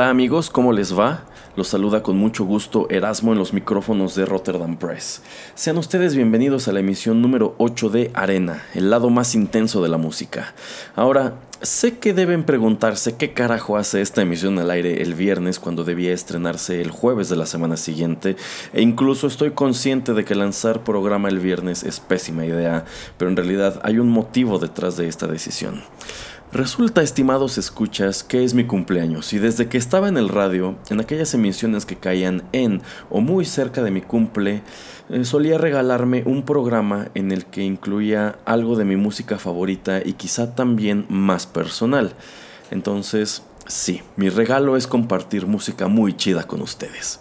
Hola amigos, ¿cómo les va? Los saluda con mucho gusto Erasmo en los micrófonos de Rotterdam Press. Sean ustedes bienvenidos a la emisión número 8 de Arena, el lado más intenso de la música. Ahora, sé que deben preguntarse qué carajo hace esta emisión al aire el viernes cuando debía estrenarse el jueves de la semana siguiente, e incluso estoy consciente de que lanzar programa el viernes es pésima idea, pero en realidad hay un motivo detrás de esta decisión. Resulta, estimados escuchas, que es mi cumpleaños y desde que estaba en el radio, en aquellas emisiones que caían en o muy cerca de mi cumple, eh, solía regalarme un programa en el que incluía algo de mi música favorita y quizá también más personal. Entonces, sí, mi regalo es compartir música muy chida con ustedes.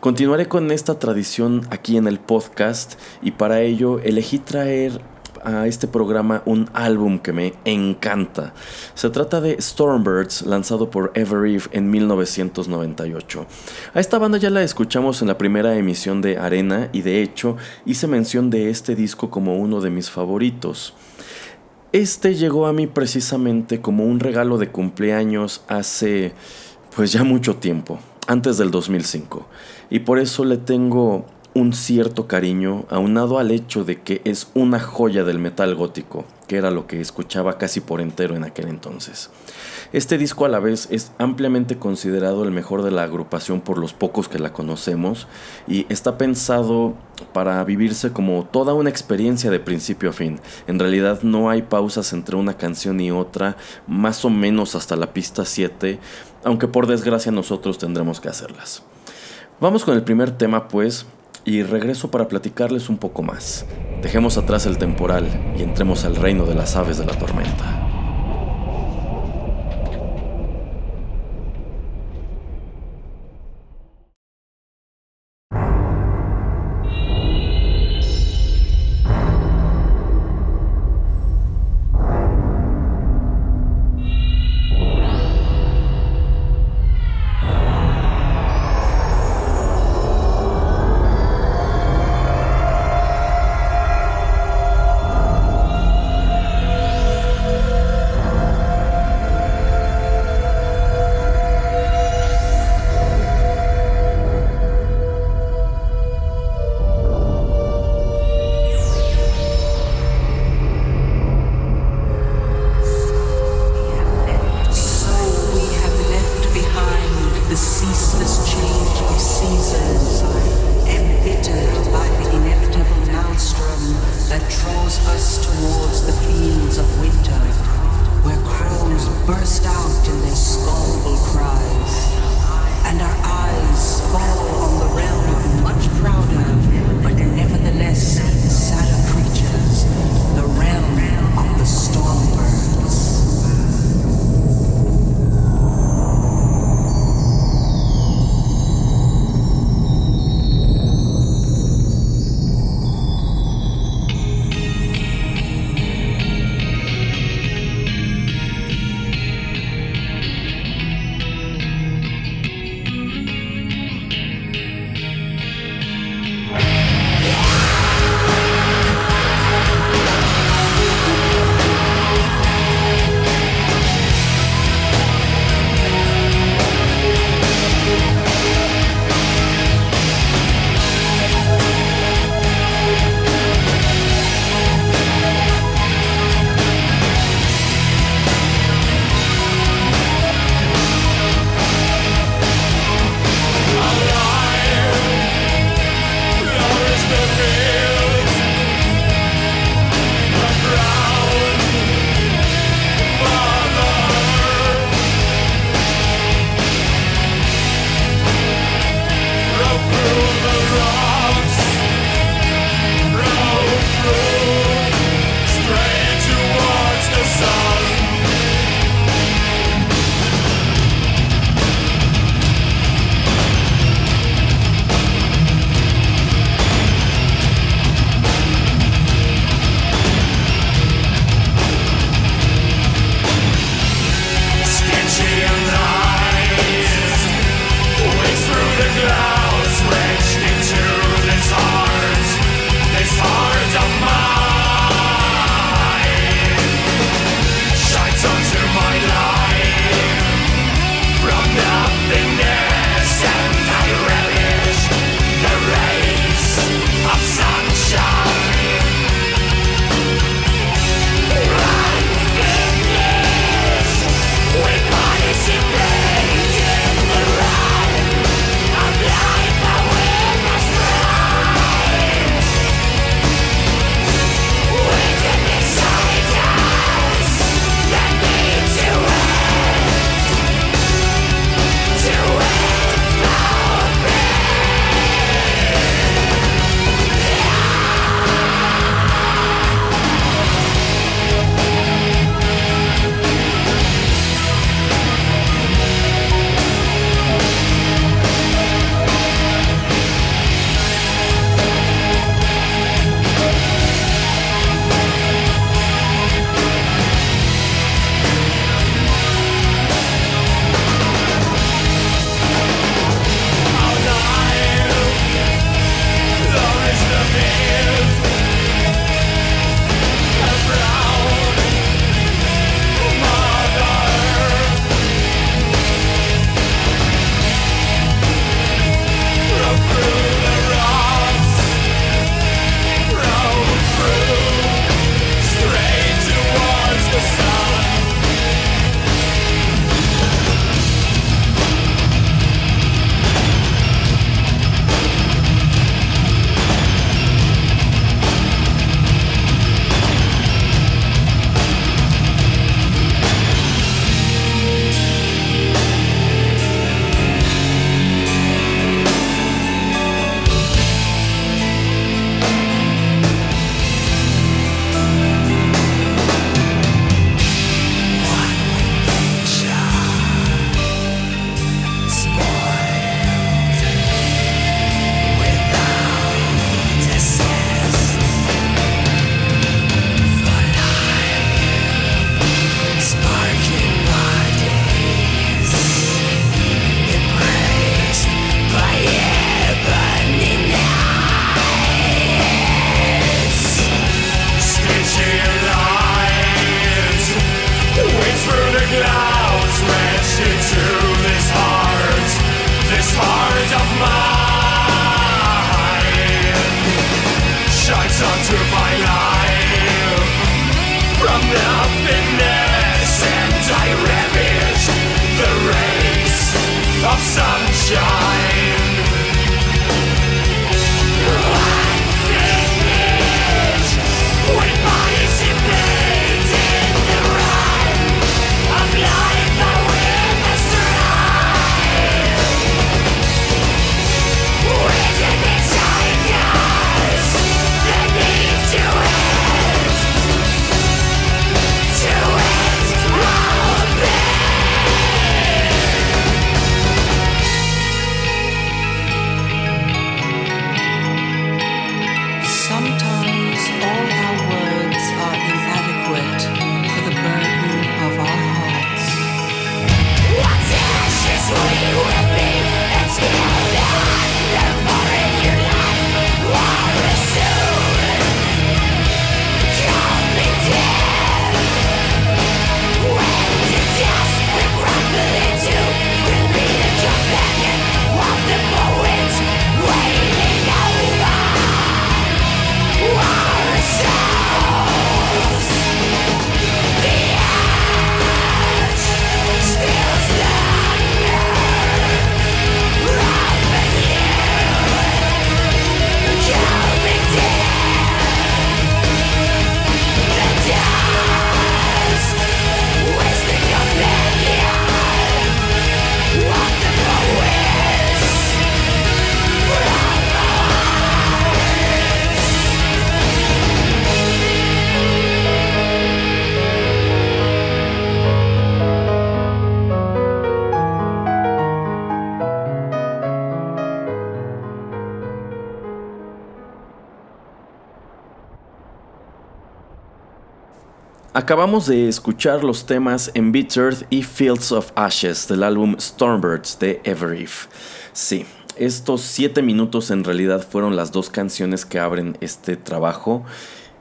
Continuaré con esta tradición aquí en el podcast y para ello elegí traer a este programa un álbum que me encanta. Se trata de Stormbirds, lanzado por Evereve en 1998. A esta banda ya la escuchamos en la primera emisión de Arena y de hecho hice mención de este disco como uno de mis favoritos. Este llegó a mí precisamente como un regalo de cumpleaños hace pues ya mucho tiempo, antes del 2005. Y por eso le tengo un cierto cariño aunado al hecho de que es una joya del metal gótico, que era lo que escuchaba casi por entero en aquel entonces. Este disco a la vez es ampliamente considerado el mejor de la agrupación por los pocos que la conocemos y está pensado para vivirse como toda una experiencia de principio a fin. En realidad no hay pausas entre una canción y otra, más o menos hasta la pista 7, aunque por desgracia nosotros tendremos que hacerlas. Vamos con el primer tema pues, y regreso para platicarles un poco más. Dejemos atrás el temporal y entremos al reino de las aves de la tormenta. Acabamos de escuchar los temas Embittered y Fields of Ashes del álbum Stormbirds de Everif. Sí, estos 7 minutos en realidad fueron las dos canciones que abren este trabajo.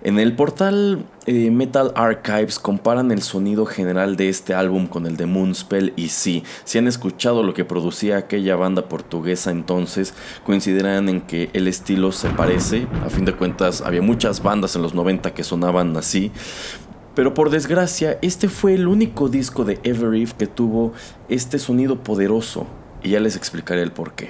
En el portal eh, Metal Archives comparan el sonido general de este álbum con el de Moonspell y sí, si han escuchado lo que producía aquella banda portuguesa entonces, coincidirán en que el estilo se parece, a fin de cuentas había muchas bandas en los 90 que sonaban así, pero por desgracia, este fue el único disco de Everif que tuvo este sonido poderoso, y ya les explicaré el por qué.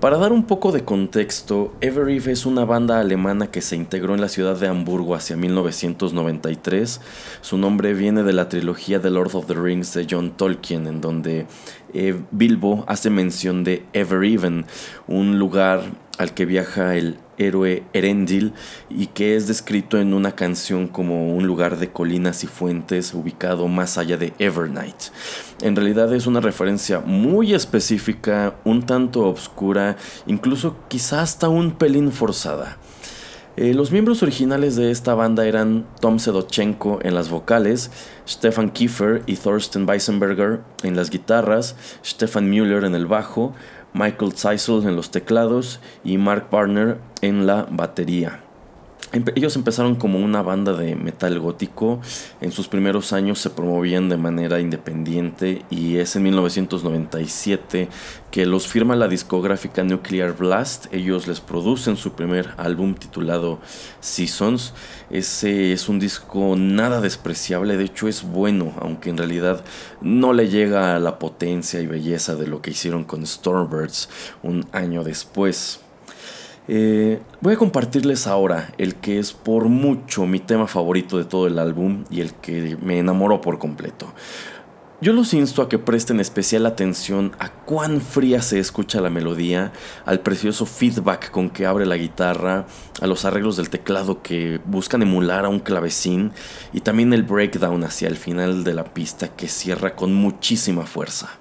Para dar un poco de contexto, Everif es una banda alemana que se integró en la ciudad de Hamburgo hacia 1993. Su nombre viene de la trilogía The Lord of the Rings de John Tolkien, en donde eh, Bilbo hace mención de Evereven, un lugar al que viaja el héroe Erendil y que es descrito en una canción como un lugar de colinas y fuentes ubicado más allá de Evernight. En realidad es una referencia muy específica, un tanto obscura, incluso quizá hasta un pelín forzada. Eh, los miembros originales de esta banda eran Tom Sedochenko en las vocales, Stefan Kiefer y Thorsten Weisenberger en las guitarras, Stefan Müller en el bajo, Michael Zeisel en los teclados y Mark Barner en la batería. Ellos empezaron como una banda de metal gótico, en sus primeros años se promovían de manera independiente y es en 1997 que los firma la discográfica Nuclear Blast, ellos les producen su primer álbum titulado Seasons, ese es un disco nada despreciable, de hecho es bueno, aunque en realidad no le llega a la potencia y belleza de lo que hicieron con Stormbirds un año después. Eh, voy a compartirles ahora el que es por mucho mi tema favorito de todo el álbum y el que me enamoró por completo. Yo los insto a que presten especial atención a cuán fría se escucha la melodía, al precioso feedback con que abre la guitarra, a los arreglos del teclado que buscan emular a un clavecín y también el breakdown hacia el final de la pista que cierra con muchísima fuerza.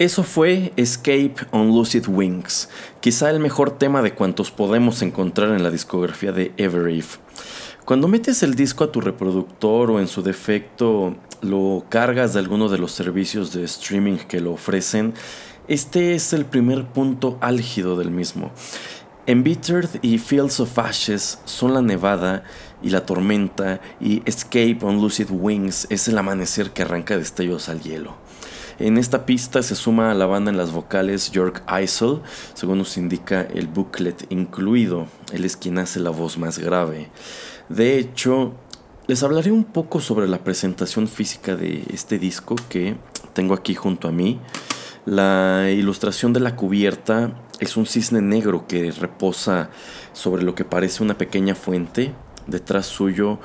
Eso fue Escape on Lucid Wings, quizá el mejor tema de cuantos podemos encontrar en la discografía de Evereve. Cuando metes el disco a tu reproductor o en su defecto lo cargas de alguno de los servicios de streaming que lo ofrecen, este es el primer punto álgido del mismo. Embittered y Fields of Ashes son la nevada y la tormenta y Escape on Lucid Wings es el amanecer que arranca destellos al hielo. En esta pista se suma a la banda en las vocales York Isel, según nos indica el booklet incluido. Él es quien hace la voz más grave. De hecho, les hablaré un poco sobre la presentación física de este disco que tengo aquí junto a mí. La ilustración de la cubierta es un cisne negro que reposa sobre lo que parece una pequeña fuente. Detrás suyo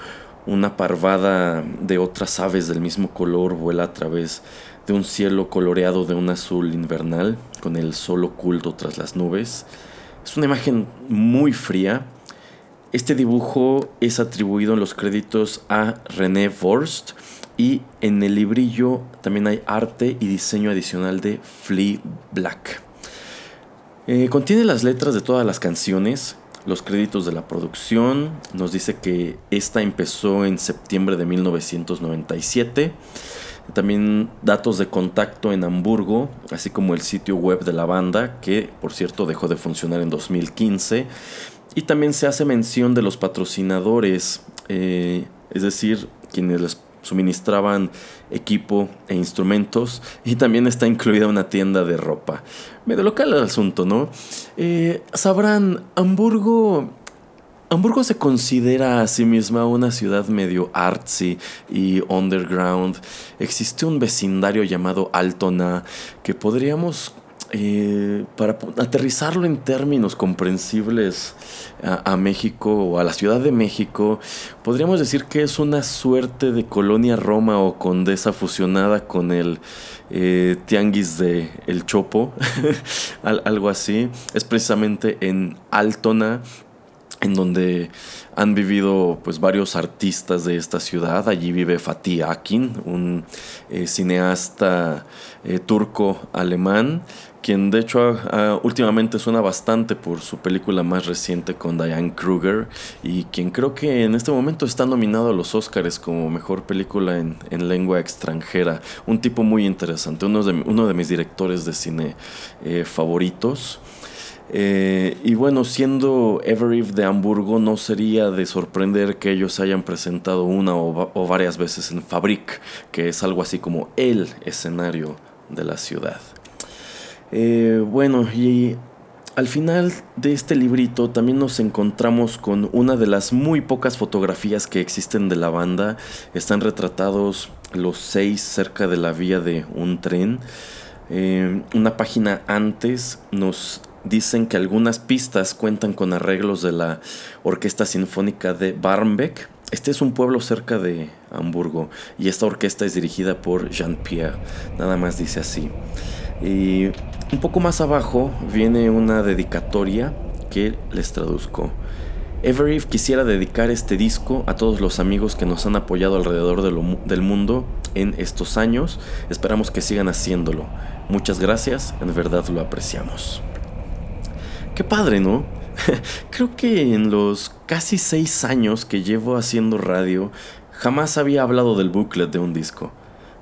una parvada de otras aves del mismo color vuela a través de un cielo coloreado de un azul invernal, con el sol oculto tras las nubes. Es una imagen muy fría. Este dibujo es atribuido en los créditos a René Forst y en el librillo también hay arte y diseño adicional de Flea Black. Eh, contiene las letras de todas las canciones, los créditos de la producción. Nos dice que esta empezó en septiembre de 1997. También datos de contacto en Hamburgo, así como el sitio web de la banda, que por cierto dejó de funcionar en 2015. y también se hace mención de los patrocinadores, eh, es decir, quienes les suministraban equipo e instrumentos y también está incluida una tienda de ropa. Medio local el asunto, ¿no? Eh, sabrán, Hamburgo Hamburgo se considera a sí misma una ciudad medio artsy y underground. Existe un vecindario llamado Altona que podríamos, eh, para aterrizarlo en términos comprensibles a, México o a la Ciudad de México, podríamos decir que es una suerte de colonia Roma o condesa fusionada con el eh, tianguis de El Chopo, al- algo así. Es precisamente en Altona en donde han vivido pues varios artistas de esta ciudad. Allí vive Fatih Akin, un eh, cineasta eh, turco-alemán, quien de hecho ah, últimamente suena bastante por su película más reciente con Diane Kruger y quien creo que en este momento está nominado a los Oscars como mejor película en, en lengua extranjera. Un tipo muy interesante, uno de, uno de mis directores de cine eh, favoritos. Eh, y bueno, siendo Evereve de Hamburgo, no sería de sorprender que ellos hayan presentado una o, va- o varias veces en Fabrik, que es algo así como el escenario de la ciudad. Eh, bueno, y al final de este librito también nos encontramos con una de las muy pocas fotografías que existen de la banda. Están retratados los seis cerca de la vía de un tren. Eh, una página antes nos dicen que algunas pistas cuentan con arreglos de la Orquesta Sinfónica de Barmbek. Este es un pueblo cerca de Hamburgo y esta orquesta es dirigida por Jean-Pierre. Nada más dice así. Y un poco más abajo viene una dedicatoria que les traduzco. Evereve quisiera dedicar este disco a todos los amigos que nos han apoyado alrededor del mundo en estos años. Esperamos que sigan haciéndolo. Muchas gracias, en verdad lo apreciamos. Qué padre, ¿no? Creo que en los casi seis años que llevo haciendo radio, jamás había hablado del booklet de un disco.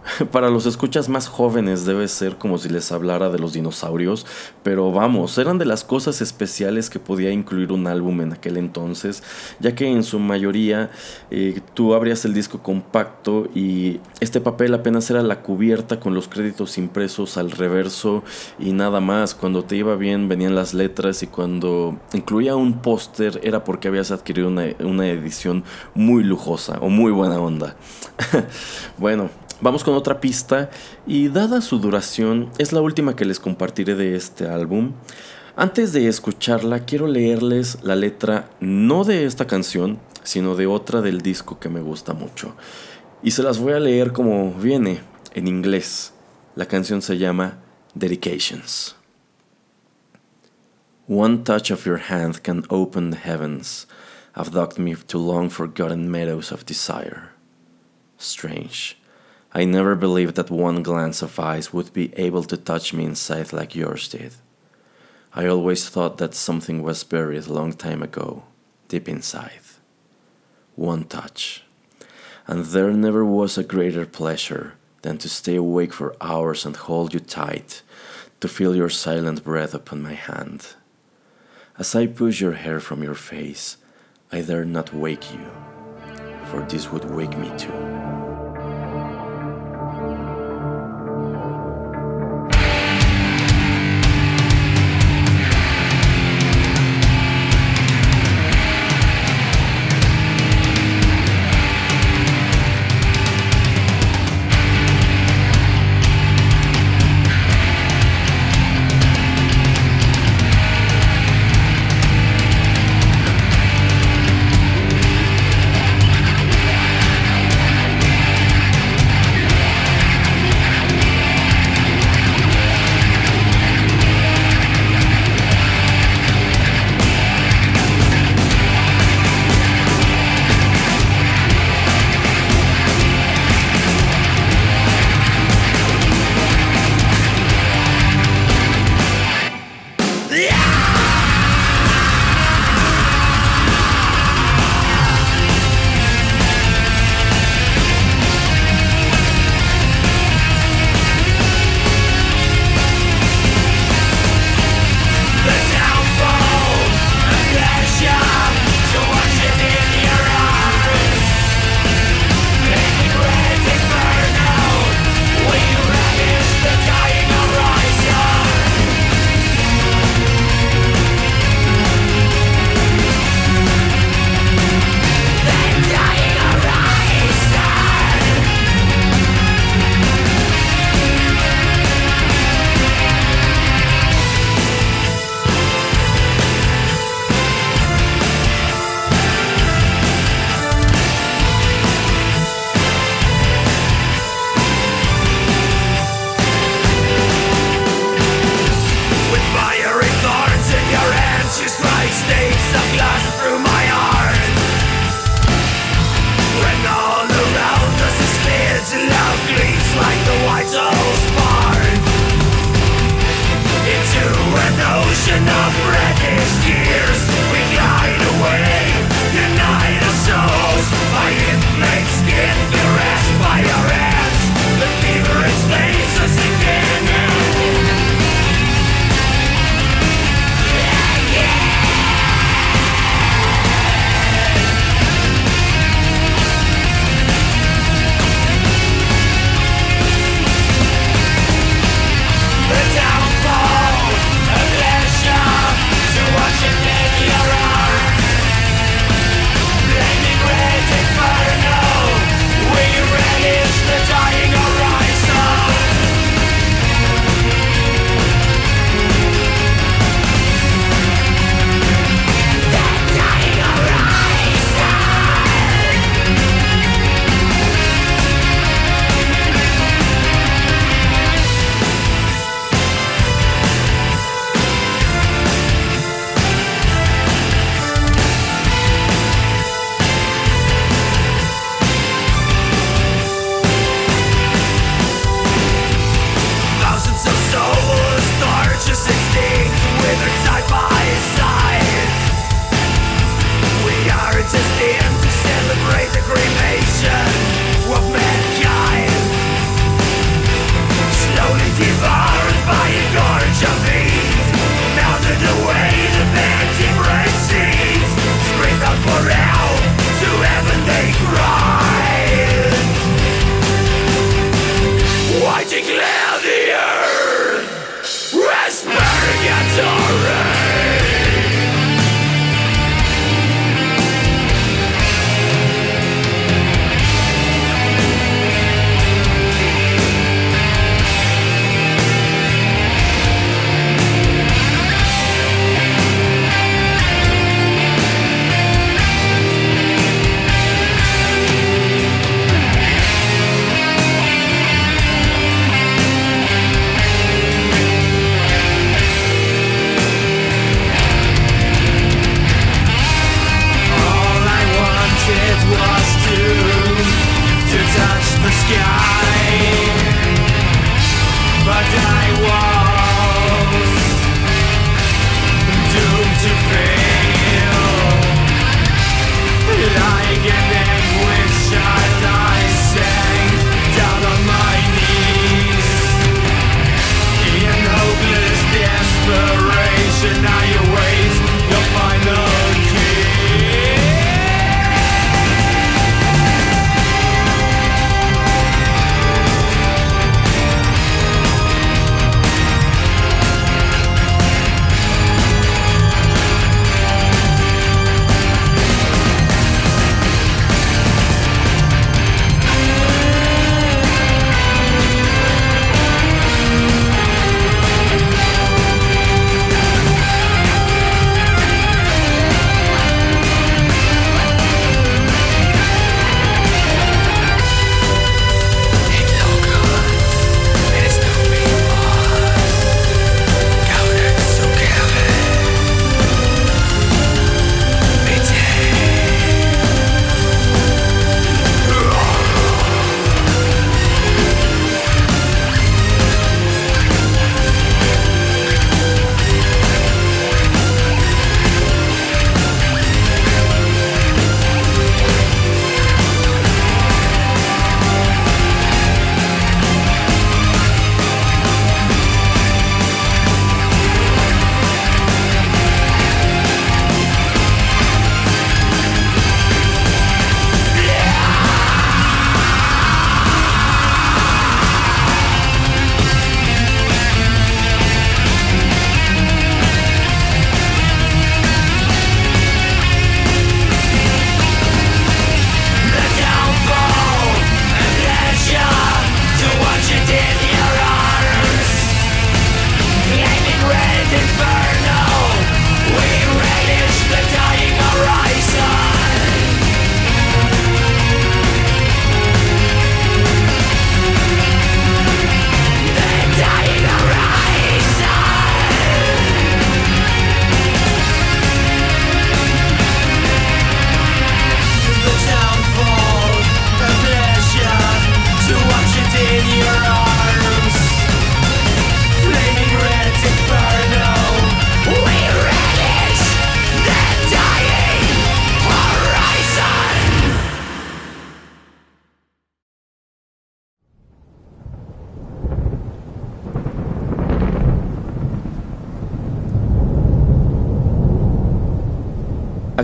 Para los escuchas más jóvenes debe ser como si les hablara de los dinosaurios, pero vamos, eran de las cosas especiales que podía incluir un álbum en aquel entonces, ya que en su mayoría eh, tú abrías el disco compacto y este papel apenas era la cubierta con los créditos impresos al reverso y nada más. Cuando te iba bien venían las letras y cuando incluía un póster era porque habías adquirido una, una edición muy lujosa o muy buena onda. bueno, Vamos con otra pista y dada su duración es la última que les compartiré de este álbum. Antes de escucharla quiero leerles la letra no de esta canción, sino de otra del disco que me gusta mucho. Y se las voy a leer como viene, en inglés. La canción se llama Dedications. One touch of your hand can open the heavens, abduct me to long forgotten meadows of desire. Strange. I never believed that one glance of eyes would be able to touch me inside like yours did. I always thought that something was buried a long time ago, deep inside. One touch. And there never was a greater pleasure than to stay awake for hours and hold you tight, to feel your silent breath upon my hand. As I push your hair from your face, I dare not wake you, for this would wake me too.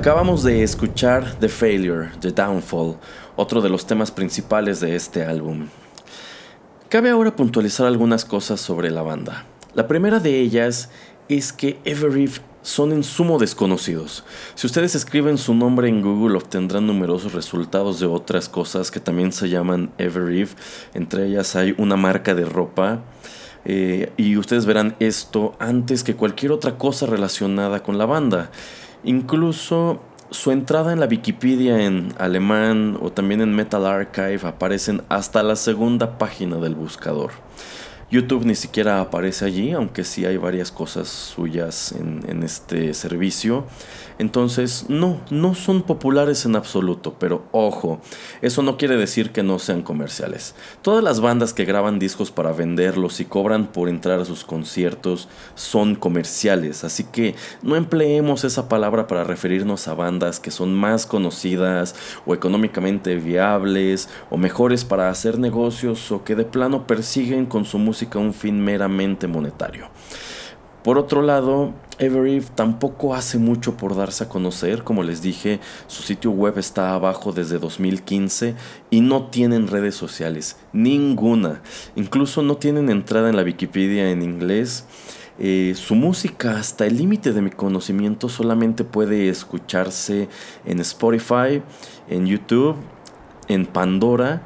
Acabamos de escuchar The Failure, The Downfall, otro de los temas principales de este álbum. Cabe ahora puntualizar algunas cosas sobre la banda. La primera de ellas es que Evereve son en sumo desconocidos. Si ustedes escriben su nombre en Google obtendrán numerosos resultados de otras cosas que también se llaman Evereve. Entre ellas hay una marca de ropa. eh, y ustedes verán esto antes que cualquier otra cosa relacionada con la banda. Incluso su entrada en la Wikipedia en alemán o también en Metal Archive aparecen hasta la segunda página del buscador. YouTube ni siquiera aparece allí, aunque sí hay varias cosas suyas en, en este servicio. Entonces, no, no son populares en absoluto, pero ojo, eso no quiere decir que no sean comerciales. Todas las bandas que graban discos para venderlos y cobran por entrar a sus conciertos son comerciales, así que no empleemos esa palabra para referirnos a bandas que son más conocidas o económicamente viables o mejores para hacer negocios o que de plano persiguen con su música un fin meramente monetario. Por otro lado, Evereve tampoco hace mucho por darse a conocer, como les dije, su sitio web está abajo desde 2015 y no tienen redes sociales, ninguna. Incluso no tienen entrada en la Wikipedia en inglés. Eh, su música, hasta el límite de mi conocimiento, solamente puede escucharse en Spotify, en YouTube, en Pandora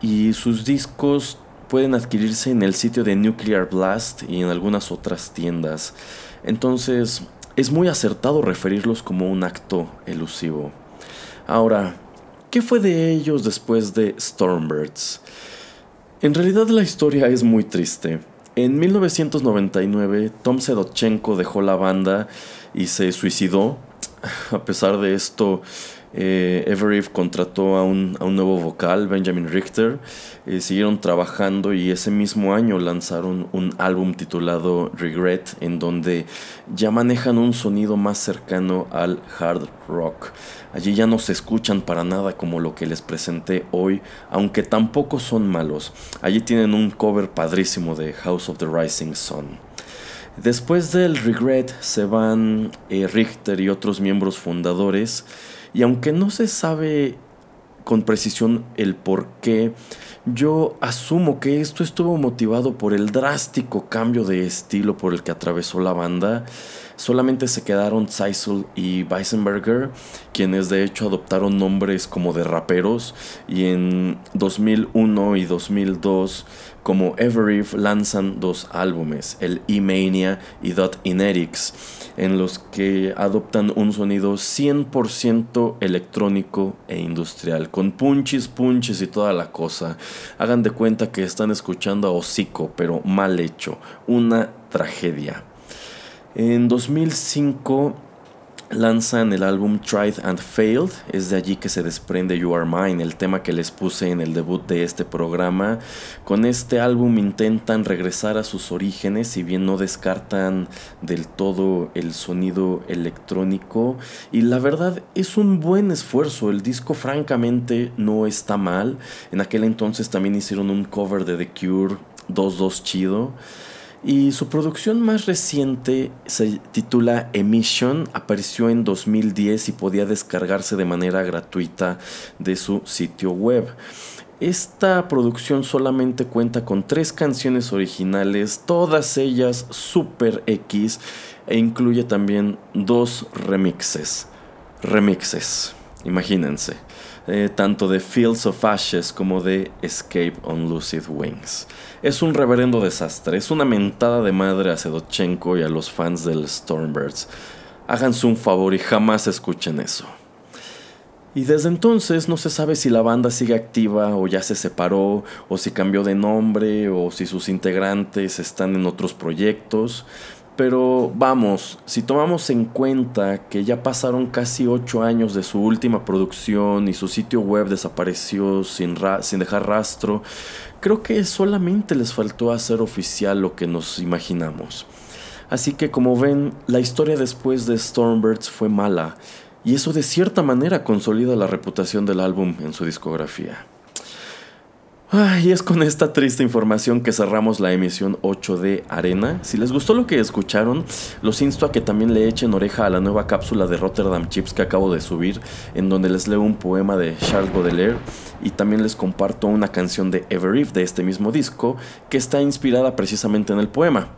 y sus discos pueden adquirirse en el sitio de Nuclear Blast y en algunas otras tiendas. Entonces, es muy acertado referirlos como un acto elusivo. Ahora, ¿qué fue de ellos después de Stormbirds? En realidad la historia es muy triste. En 1999, Tom Sedochenko dejó la banda y se suicidó. A pesar de esto, eh, contrató a un, a un nuevo vocal, Benjamin Richter. Eh, siguieron trabajando y ese mismo año lanzaron un álbum titulado Regret, en donde ya manejan un sonido más cercano al hard rock. Allí ya no se escuchan para nada como lo que les presenté hoy, aunque tampoco son malos. Allí tienen un cover padrísimo de House of the Rising Sun. Después del Regret se van eh, Richter y otros miembros fundadores y aunque no se sabe con precisión el por qué, yo asumo que esto estuvo motivado por el drástico cambio de estilo por el que atravesó la banda. Solamente se quedaron Zeisel y Weisenberger, quienes de hecho adoptaron nombres como de raperos y en 2001 y 2002 como Evereve lanzan dos álbumes, el E-Mania y Dot Inetics, en los que adoptan un sonido 100% electrónico e industrial, con punches, punches y toda la cosa. Hagan de cuenta que están escuchando a Hocico, pero mal hecho, una tragedia. En 2005 lanzan el álbum Tried and Failed, es de allí que se desprende You Are Mine, el tema que les puse en el debut de este programa. Con este álbum intentan regresar a sus orígenes, si bien no descartan del todo el sonido electrónico. Y la verdad es un buen esfuerzo, el disco francamente no está mal. En aquel entonces también hicieron un cover de The Cure 2-2 chido. Y su producción más reciente se titula Emission, apareció en 2010 y podía descargarse de manera gratuita de su sitio web. Esta producción solamente cuenta con tres canciones originales, todas ellas super X, e incluye también dos remixes. Remixes, imagínense. Eh, tanto de Fields of Ashes como de Escape on Lucid Wings. Es un reverendo desastre, es una mentada de madre a Sedochenko y a los fans del Stormbirds. Háganse un favor y jamás escuchen eso. Y desde entonces no se sabe si la banda sigue activa o ya se separó, o si cambió de nombre, o si sus integrantes están en otros proyectos. Pero vamos, si tomamos en cuenta que ya pasaron casi 8 años de su última producción y su sitio web desapareció sin, ra- sin dejar rastro, creo que solamente les faltó hacer oficial lo que nos imaginamos. Así que como ven, la historia después de Stormbirds fue mala, y eso de cierta manera consolida la reputación del álbum en su discografía. Y es con esta triste información que cerramos la emisión 8 de Arena. Si les gustó lo que escucharon, los insto a que también le echen oreja a la nueva cápsula de Rotterdam Chips que acabo de subir, en donde les leo un poema de Charles Baudelaire y también les comparto una canción de Ever If de este mismo disco, que está inspirada precisamente en el poema.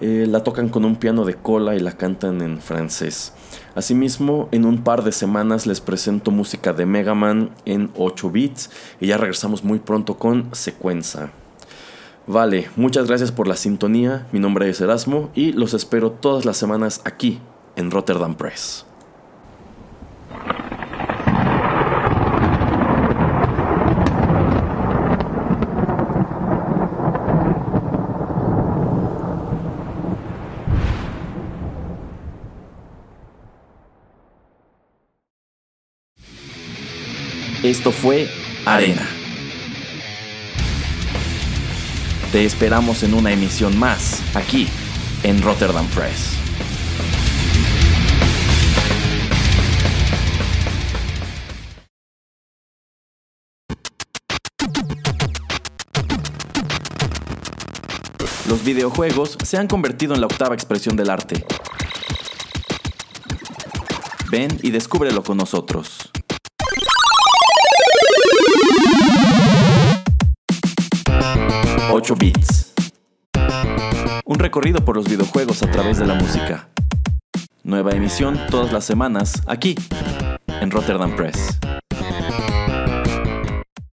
Eh, la tocan con un piano de cola y la cantan en francés. Asimismo, en un par de semanas les presento música de Mega Man en 8 bits y ya regresamos muy pronto con Secuenza. Vale, muchas gracias por la sintonía, mi nombre es Erasmo y los espero todas las semanas aquí en Rotterdam Press. Esto fue Arena. Te esperamos en una emisión más, aquí, en Rotterdam Press. Los videojuegos se han convertido en la octava expresión del arte. Ven y descúbrelo con nosotros. 8 bits. Un recorrido por los videojuegos a través de la música. Nueva emisión todas las semanas aquí en Rotterdam Press.